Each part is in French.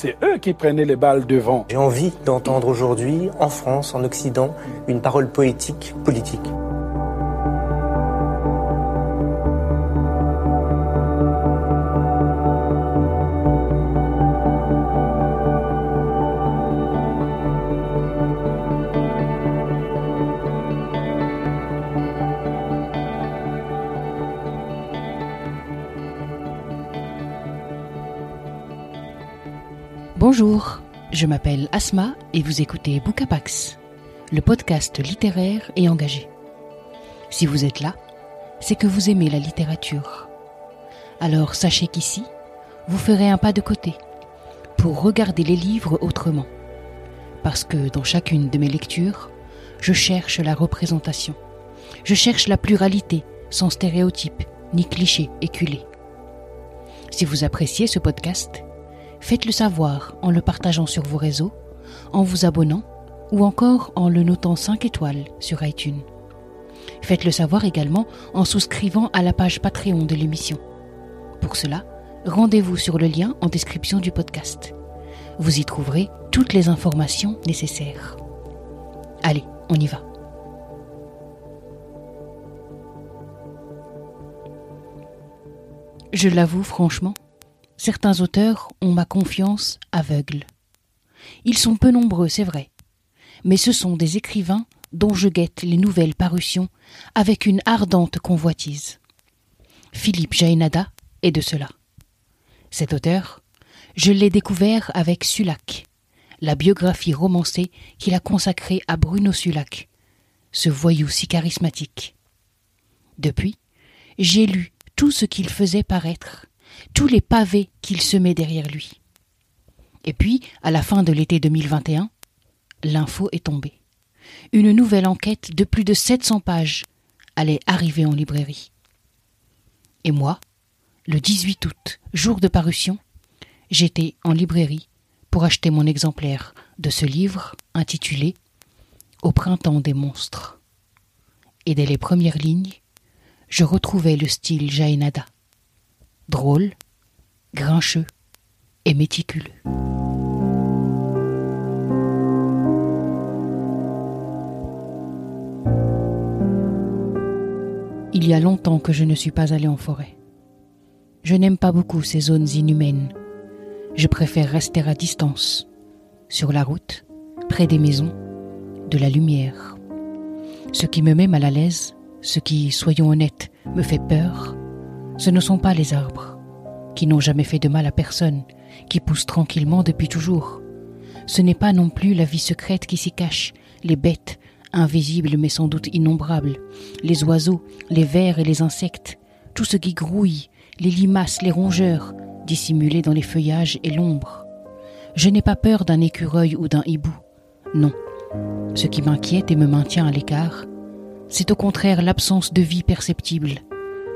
c'est eux qui prenaient les balles devant. J'ai envie d'entendre aujourd'hui, en France, en Occident, une parole poétique, politique. Bonjour, je m'appelle Asma et vous écoutez Bookapax, le podcast littéraire et engagé. Si vous êtes là, c'est que vous aimez la littérature. Alors sachez qu'ici, vous ferez un pas de côté pour regarder les livres autrement. Parce que dans chacune de mes lectures, je cherche la représentation. Je cherche la pluralité, sans stéréotypes ni clichés éculés. Si vous appréciez ce podcast, Faites-le savoir en le partageant sur vos réseaux, en vous abonnant ou encore en le notant 5 étoiles sur iTunes. Faites-le savoir également en souscrivant à la page Patreon de l'émission. Pour cela, rendez-vous sur le lien en description du podcast. Vous y trouverez toutes les informations nécessaires. Allez, on y va. Je l'avoue franchement, certains auteurs ont ma confiance aveugle. Ils sont peu nombreux, c'est vrai, mais ce sont des écrivains dont je guette les nouvelles parutions avec une ardente convoitise. Philippe Jaénada est de cela. Cet auteur, je l'ai découvert avec Sulac, la biographie romancée qu'il a consacrée à Bruno Sulac, ce voyou si charismatique. Depuis, j'ai lu tout ce qu'il faisait paraître tous les pavés qu'il semait derrière lui. Et puis, à la fin de l'été 2021, l'info est tombée. Une nouvelle enquête de plus de 700 pages allait arriver en librairie. Et moi, le 18 août, jour de parution, j'étais en librairie pour acheter mon exemplaire de ce livre intitulé Au printemps des monstres. Et dès les premières lignes, je retrouvais le style Jaénada drôle, grincheux et méticuleux. Il y a longtemps que je ne suis pas allé en forêt. Je n'aime pas beaucoup ces zones inhumaines. Je préfère rester à distance, sur la route, près des maisons, de la lumière. Ce qui me met mal à l'aise, ce qui, soyons honnêtes, me fait peur, ce ne sont pas les arbres, qui n'ont jamais fait de mal à personne, qui poussent tranquillement depuis toujours. Ce n'est pas non plus la vie secrète qui s'y cache, les bêtes, invisibles mais sans doute innombrables, les oiseaux, les vers et les insectes, tout ce qui grouille, les limaces, les rongeurs, dissimulés dans les feuillages et l'ombre. Je n'ai pas peur d'un écureuil ou d'un hibou. Non. Ce qui m'inquiète et me maintient à l'écart, c'est au contraire l'absence de vie perceptible,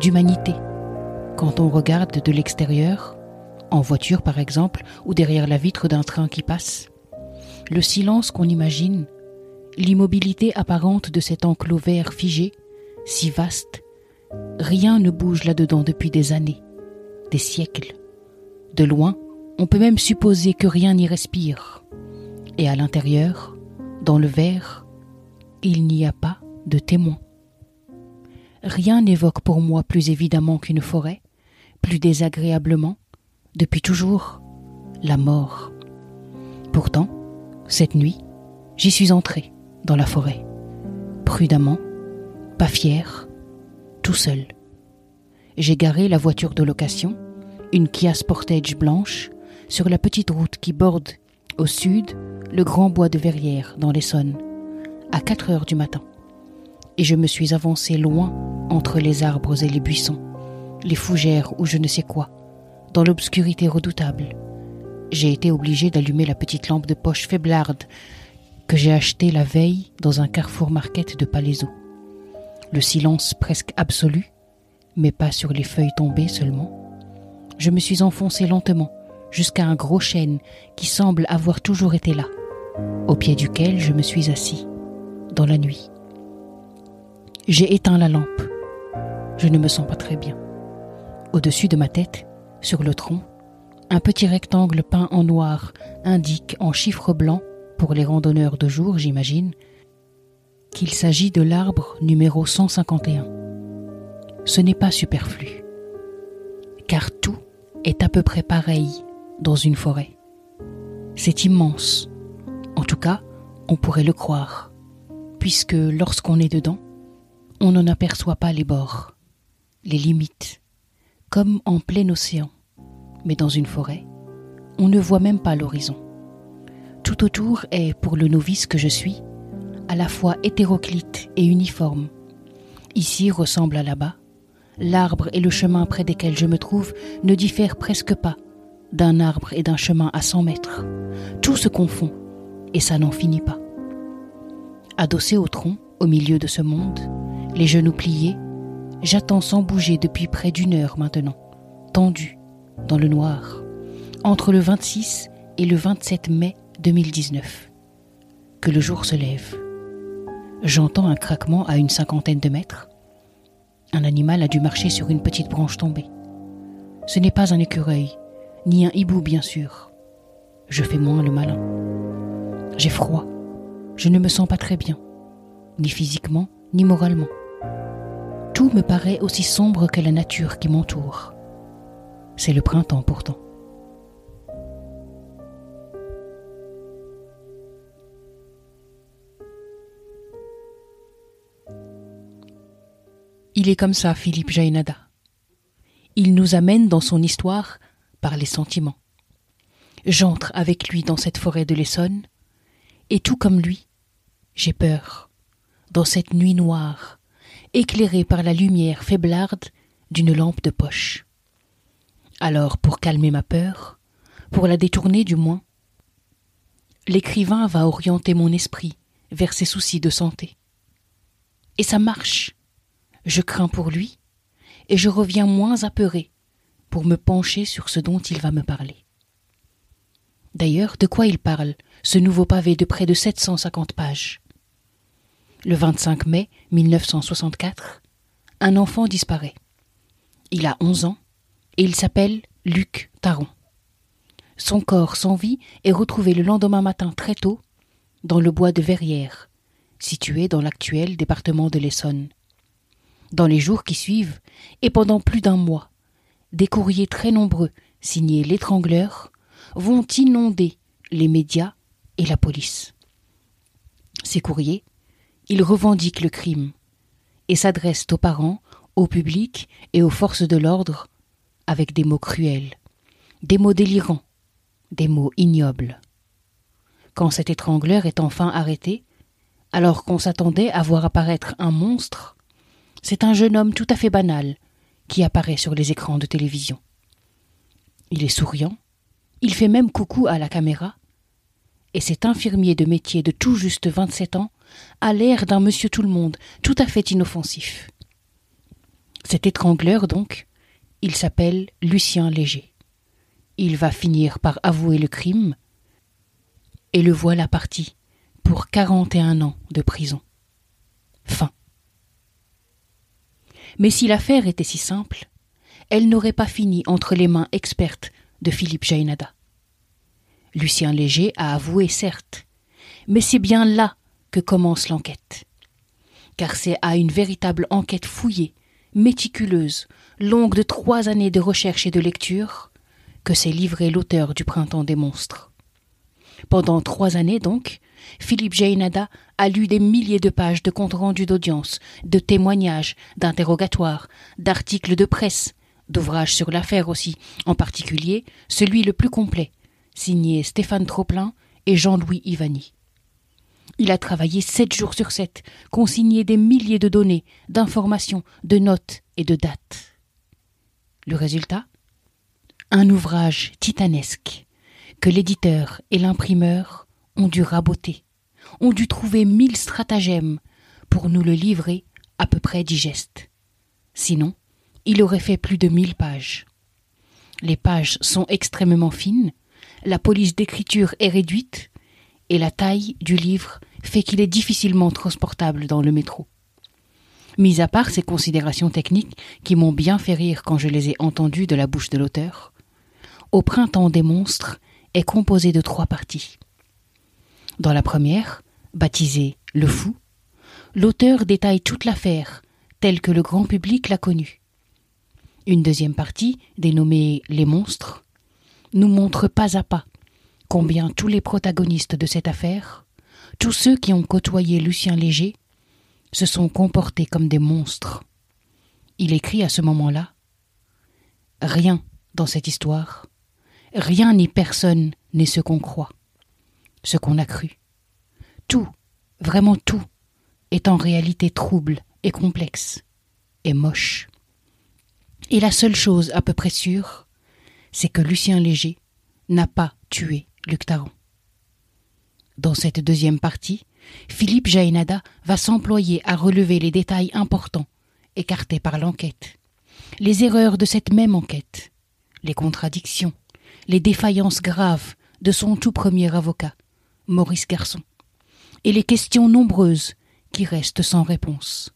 d'humanité, quand on regarde de l'extérieur, en voiture par exemple, ou derrière la vitre d'un train qui passe, le silence qu'on imagine, l'immobilité apparente de cet enclos vert figé, si vaste, rien ne bouge là-dedans depuis des années, des siècles. De loin, on peut même supposer que rien n'y respire. Et à l'intérieur, dans le verre, il n'y a pas de témoin. Rien n'évoque pour moi plus évidemment qu'une forêt, plus désagréablement, depuis toujours, la mort. Pourtant, cette nuit, j'y suis entré dans la forêt, prudemment, pas fier, tout seul. J'ai garé la voiture de location, une Kia Sportage blanche, sur la petite route qui borde, au sud, le grand bois de Verrières dans l'Essonne, à 4 heures du matin. Et je me suis avancé loin entre les arbres et les buissons les fougères ou je ne sais quoi, dans l'obscurité redoutable. J'ai été obligé d'allumer la petite lampe de poche faiblarde que j'ai acheté la veille dans un carrefour market de Palaiso. Le silence presque absolu, mais pas sur les feuilles tombées seulement. Je me suis enfoncé lentement jusqu'à un gros chêne qui semble avoir toujours été là, au pied duquel je me suis assis, dans la nuit. J'ai éteint la lampe. Je ne me sens pas très bien. Au-dessus de ma tête, sur le tronc, un petit rectangle peint en noir indique en chiffres blancs, pour les randonneurs de jour, j'imagine, qu'il s'agit de l'arbre numéro 151. Ce n'est pas superflu, car tout est à peu près pareil dans une forêt. C'est immense. En tout cas, on pourrait le croire, puisque lorsqu'on est dedans, on n'en aperçoit pas les bords, les limites, comme en plein océan. Mais dans une forêt, on ne voit même pas l'horizon. Tout autour est, pour le novice que je suis, à la fois hétéroclite et uniforme. Ici ressemble à là-bas. L'arbre et le chemin près desquels je me trouve ne diffèrent presque pas d'un arbre et d'un chemin à cent mètres. Tout se confond, et ça n'en finit pas. Adossé au tronc, au milieu de ce monde, les genoux pliés, j'attends sans bouger depuis près d'une heure maintenant, tendu, dans le noir, entre le 26 et le 27 mai 2019, que le jour se lève. J'entends un craquement à une cinquantaine de mètres. Un animal a dû marcher sur une petite branche tombée. Ce n'est pas un écureuil, ni un hibou bien sûr. Je fais moins le malin. J'ai froid. Je ne me sens pas très bien, ni physiquement, ni moralement. Me paraît aussi sombre que la nature qui m'entoure. C'est le printemps pourtant. Il est comme ça, Philippe Jainada. Il nous amène dans son histoire par les sentiments. J'entre avec lui dans cette forêt de l'Essonne, et tout comme lui, j'ai peur, dans cette nuit noire, éclairée par la lumière faiblarde d'une lampe de poche. Alors, pour calmer ma peur, pour la détourner du moins, l'écrivain va orienter mon esprit vers ses soucis de santé. Et ça marche. Je crains pour lui, et je reviens moins apeuré pour me pencher sur ce dont il va me parler. D'ailleurs, de quoi il parle, ce nouveau pavé de près de 750 pages? Le 25 mai 1964, un enfant disparaît. Il a 11 ans et il s'appelle Luc Taron. Son corps sans vie est retrouvé le lendemain matin très tôt dans le bois de Verrières, situé dans l'actuel département de l'Essonne. Dans les jours qui suivent, et pendant plus d'un mois, des courriers très nombreux, signés l'étrangleur, vont inonder les médias et la police. Ces courriers, ils revendiquent le crime et s'adressent aux parents, au public et aux forces de l'ordre avec des mots cruels, des mots délirants, des mots ignobles. Quand cet étrangleur est enfin arrêté, alors qu'on s'attendait à voir apparaître un monstre, c'est un jeune homme tout à fait banal qui apparaît sur les écrans de télévision. Il est souriant, il fait même coucou à la caméra, et cet infirmier de métier de tout juste vingt-sept ans a l'air d'un monsieur tout le monde, tout à fait inoffensif. Cet étrangleur, donc, il s'appelle Lucien Léger. Il va finir par avouer le crime, et le voilà parti pour quarante et un ans de prison. Fin. Mais si l'affaire était si simple, elle n'aurait pas fini entre les mains expertes de Philippe Jainada. Lucien Léger a avoué, certes, mais c'est bien là commence l'enquête. Car c'est à une véritable enquête fouillée, méticuleuse, longue de trois années de recherche et de lecture, que s'est livré l'auteur du Printemps des monstres. Pendant trois années donc, Philippe Jainada a lu des milliers de pages de comptes rendus d'audience, de témoignages, d'interrogatoires, d'articles de presse, d'ouvrages sur l'affaire aussi, en particulier celui le plus complet, signé Stéphane Troplin et Jean-Louis Ivani. Il a travaillé sept jours sur sept, consigné des milliers de données, d'informations, de notes et de dates. Le résultat? Un ouvrage titanesque que l'éditeur et l'imprimeur ont dû raboter, ont dû trouver mille stratagèmes pour nous le livrer à peu près digeste. Sinon, il aurait fait plus de mille pages. Les pages sont extrêmement fines, la police d'écriture est réduite, et la taille du livre fait qu'il est difficilement transportable dans le métro. Mis à part ces considérations techniques qui m'ont bien fait rire quand je les ai entendues de la bouche de l'auteur, Au printemps des monstres est composé de trois parties. Dans la première, baptisée Le Fou, l'auteur détaille toute l'affaire telle que le grand public l'a connue. Une deuxième partie, dénommée Les monstres, nous montre pas à pas combien tous les protagonistes de cette affaire, tous ceux qui ont côtoyé Lucien Léger, se sont comportés comme des monstres. Il écrit à ce moment-là Rien dans cette histoire, rien ni personne n'est ce qu'on croit, ce qu'on a cru. Tout, vraiment tout, est en réalité trouble et complexe et moche. Et la seule chose à peu près sûre, c'est que Lucien Léger n'a pas tué Luc Taron. Dans cette deuxième partie, Philippe Jaénada va s'employer à relever les détails importants écartés par l'enquête, les erreurs de cette même enquête, les contradictions, les défaillances graves de son tout premier avocat, Maurice Garçon, et les questions nombreuses qui restent sans réponse.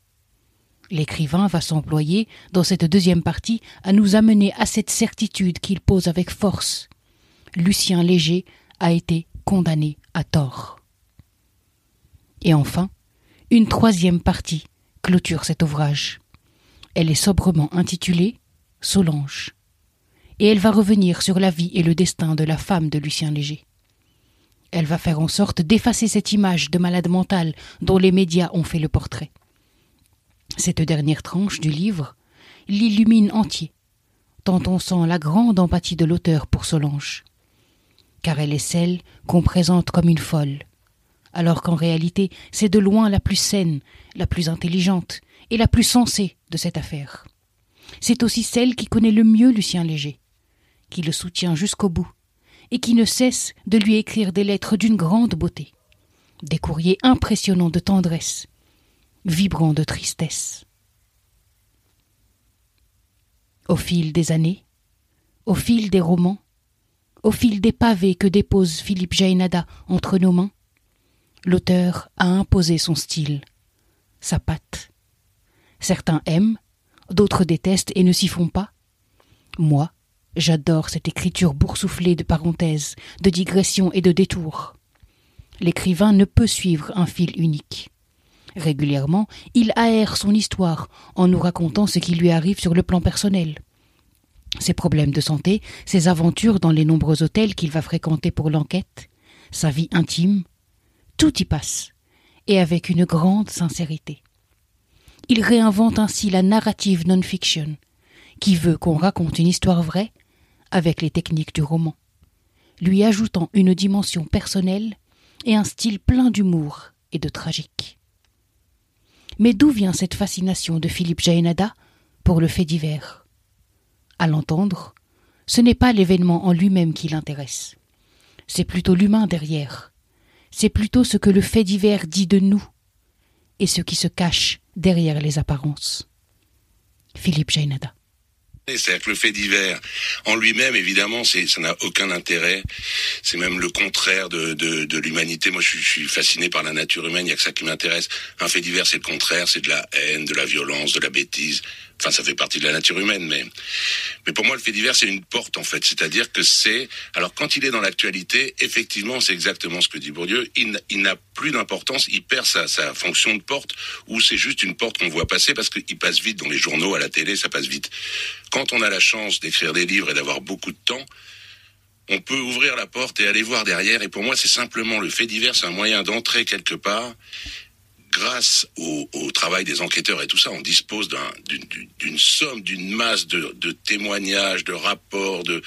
L'écrivain va s'employer, dans cette deuxième partie, à nous amener à cette certitude qu'il pose avec force. Lucien Léger a été condamné à tort. Et enfin, une troisième partie clôture cet ouvrage. Elle est sobrement intitulée Solange. Et elle va revenir sur la vie et le destin de la femme de Lucien Léger. Elle va faire en sorte d'effacer cette image de malade mentale dont les médias ont fait le portrait. Cette dernière tranche du livre l'illumine entier, tant on sent la grande empathie de l'auteur pour Solange, car elle est celle qu'on présente comme une folle, alors qu'en réalité c'est de loin la plus saine, la plus intelligente et la plus sensée de cette affaire. C'est aussi celle qui connaît le mieux Lucien Léger, qui le soutient jusqu'au bout, et qui ne cesse de lui écrire des lettres d'une grande beauté, des courriers impressionnants de tendresse, vibrant de tristesse. Au fil des années, au fil des romans, au fil des pavés que dépose Philippe Jaénada entre nos mains, l'auteur a imposé son style, sa patte. Certains aiment, d'autres détestent et ne s'y font pas. Moi, j'adore cette écriture boursouflée de parenthèses, de digressions et de détours. L'écrivain ne peut suivre un fil unique. Régulièrement, il aère son histoire en nous racontant ce qui lui arrive sur le plan personnel. Ses problèmes de santé, ses aventures dans les nombreux hôtels qu'il va fréquenter pour l'enquête, sa vie intime, tout y passe, et avec une grande sincérité. Il réinvente ainsi la narrative non-fiction, qui veut qu'on raconte une histoire vraie avec les techniques du roman, lui ajoutant une dimension personnelle et un style plein d'humour et de tragique. Mais d'où vient cette fascination de Philippe Jaénada pour le fait divers? À l'entendre, ce n'est pas l'événement en lui-même qui l'intéresse. C'est plutôt l'humain derrière. C'est plutôt ce que le fait divers dit de nous et ce qui se cache derrière les apparences. Philippe Jaénada. C'est-à-dire que le fait divers, en lui-même, évidemment, ça n'a aucun intérêt. C'est même le contraire de, l'humanité. Moi, je je suis, fasciné par la nature humaine. Il n'y a que ça qui m'intéresse. Un fait divers, c'est le contraire. C'est de la haine, de la violence, de la bêtise. Enfin, ça fait partie de la nature humaine, mais mais pour moi, le fait divers, c'est une porte en fait. C'est-à-dire que c'est alors quand il est dans l'actualité, effectivement, c'est exactement ce que dit Bourdieu. Il, n'a plus d'importance. Il perd sa, sa fonction de porte, ou c'est juste une porte qu'on voit passer parce qu'il passe vite dans les journaux, à la télé, ça passe vite. Quand on a la chance d'écrire des livres et d'avoir beaucoup de temps, on peut ouvrir la porte et aller voir derrière. Et pour moi, c'est simplement le fait divers, c'est un moyen d'entrer quelque part grâce au, travail des enquêteurs et tout ça, on dispose d'une un, somme, d'une masse de, témoignages, de rapports, de,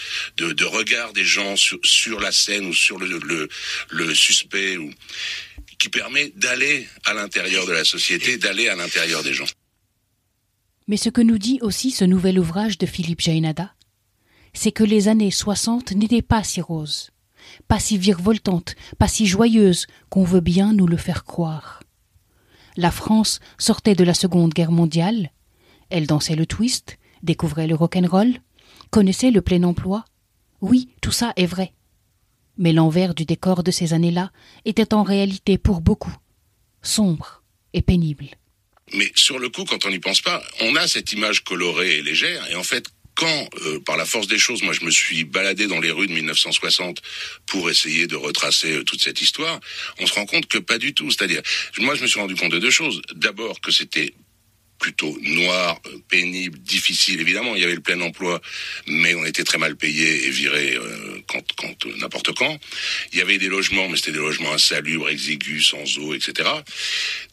regards des gens sur, la scène ou sur le, suspect, qui permet d'aller à l'intérieur de la société, d'aller à l'intérieur des gens. Mais ce que nous dit aussi ce nouvel ouvrage de Philippe Jaénada, c'est que les années 60 n'étaient pas si roses, pas si virevoltante, pas si joyeuse qu'on veut bien nous le faire croire. La France sortait de la Seconde Guerre mondiale, elle dansait le twist, découvrait le rock'n'roll, connaissait le plein emploi. Oui, tout ça est vrai. Mais l'envers du décor de ces années-là était en réalité pour beaucoup sombre et pénible. Mais sur le coup, quand on n'y pense pas, on a cette image colorée et légère, et en fait, quand, euh, par la force des choses, moi je me suis baladé dans les rues de 1960 pour essayer de retracer euh, toute cette histoire, on se rend compte que pas du tout. C'est-à-dire, moi je me suis rendu compte de deux choses. D'abord que c'était plutôt noir, euh, pénible, difficile. Évidemment, il y avait le plein emploi, mais on était très mal payé et viré euh, quand, quand euh, n'importe quand. Il y avait des logements, mais c'était des logements insalubres, exigus, sans eau, etc.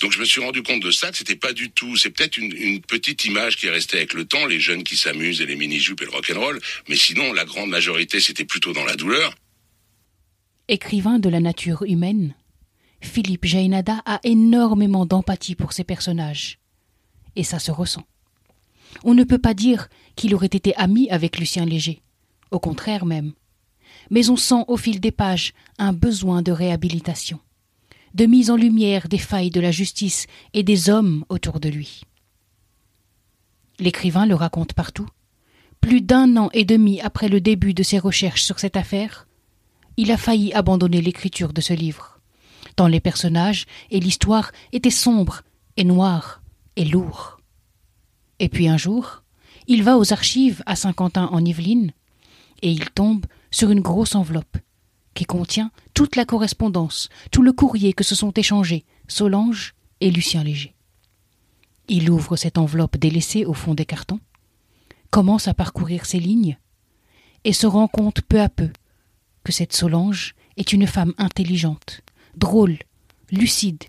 Donc je me suis rendu compte de ça, que c'était pas du tout. C'est peut-être une, petite image qui est restée avec le temps, les jeunes qui s'amusent et les mini-jupes et le rock'n'roll. Mais sinon, la grande majorité, c'était plutôt dans la douleur. Écrivain de la nature humaine, Philippe Jainada a énormément d'empathie pour ses personnages et ça se ressent. On ne peut pas dire qu'il aurait été ami avec Lucien Léger, au contraire même. Mais on sent au fil des pages un besoin de réhabilitation, de mise en lumière des failles de la justice et des hommes autour de lui. L'écrivain le raconte partout. Plus d'un an et demi après le début de ses recherches sur cette affaire, il a failli abandonner l'écriture de ce livre, tant les personnages et l'histoire étaient sombres et noirs lourd. Et puis un jour, il va aux archives à Saint-Quentin en Yvelines et il tombe sur une grosse enveloppe qui contient toute la correspondance, tout le courrier que se sont échangés Solange et Lucien Léger. Il ouvre cette enveloppe délaissée au fond des cartons, commence à parcourir ses lignes et se rend compte peu à peu que cette Solange est une femme intelligente, drôle, lucide,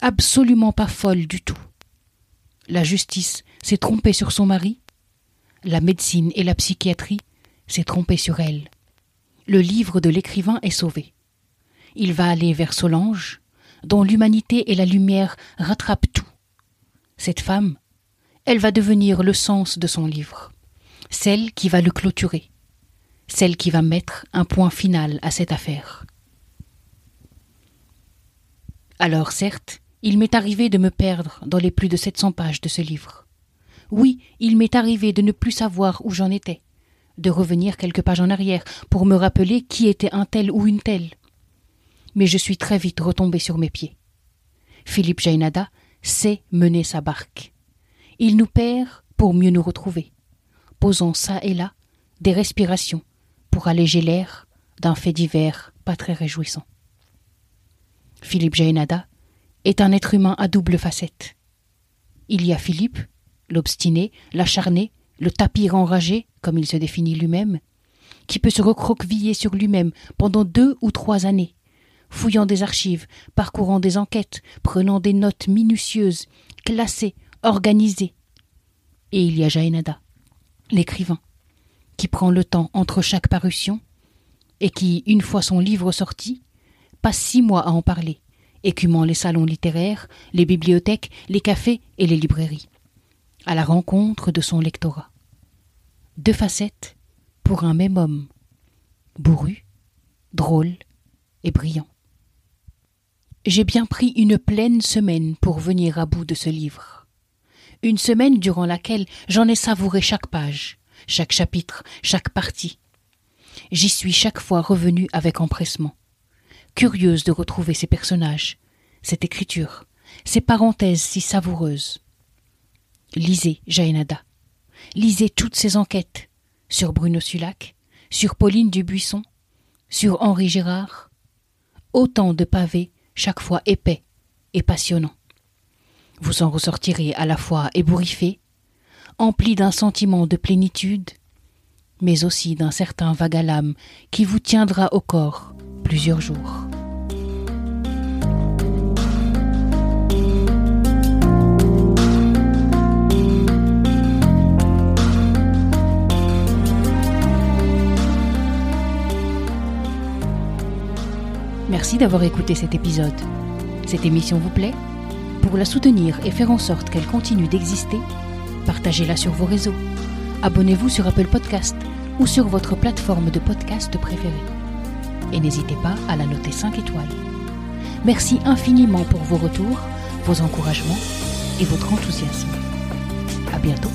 absolument pas folle du tout. La justice s'est trompée sur son mari. La médecine et la psychiatrie s'est trompée sur elle. Le livre de l'écrivain est sauvé. Il va aller vers Solange, dont l'humanité et la lumière rattrapent tout. Cette femme, elle va devenir le sens de son livre, celle qui va le clôturer, celle qui va mettre un point final à cette affaire. Alors certes, il m'est arrivé de me perdre dans les plus de 700 pages de ce livre. Oui, il m'est arrivé de ne plus savoir où j'en étais, de revenir quelques pages en arrière pour me rappeler qui était un tel ou une telle. Mais je suis très vite retombé sur mes pieds. Philippe Jainada sait mener sa barque. Il nous perd pour mieux nous retrouver, posant ça et là des respirations pour alléger l'air d'un fait divers pas très réjouissant. Philippe Jainada est un être humain à double facette. Il y a Philippe, l'obstiné, l'acharné, le tapir enragé, comme il se définit lui-même, qui peut se recroqueviller sur lui-même pendant deux ou trois années, fouillant des archives, parcourant des enquêtes, prenant des notes minutieuses, classées, organisées. Et il y a Jaenada, l'écrivain, qui prend le temps entre chaque parution, et qui, une fois son livre sorti, passe six mois à en parler, écumant les salons littéraires, les bibliothèques, les cafés et les librairies, à la rencontre de son lectorat. Deux facettes pour un même homme, bourru, drôle et brillant. J'ai bien pris une pleine semaine pour venir à bout de ce livre. Une semaine durant laquelle j'en ai savouré chaque page, chaque chapitre, chaque partie. J'y suis chaque fois revenu avec empressement curieuse de retrouver ces personnages, cette écriture, ces parenthèses si savoureuses. Lisez Jaénada. Lisez toutes ces enquêtes sur Bruno Sulac, sur Pauline Dubuisson, sur Henri Gérard. Autant de pavés, chaque fois épais et passionnants. Vous en ressortirez à la fois ébouriffé, empli d'un sentiment de plénitude, mais aussi d'un certain vague à l'âme qui vous tiendra au corps plusieurs jours. Merci d'avoir écouté cet épisode. Cette émission vous plaît? Pour la soutenir et faire en sorte qu'elle continue d'exister, partagez-la sur vos réseaux. Abonnez-vous sur Apple Podcast ou sur votre plateforme de podcast préférée. Et n'hésitez pas à la noter 5 étoiles. Merci infiniment pour vos retours, vos encouragements et votre enthousiasme. À bientôt.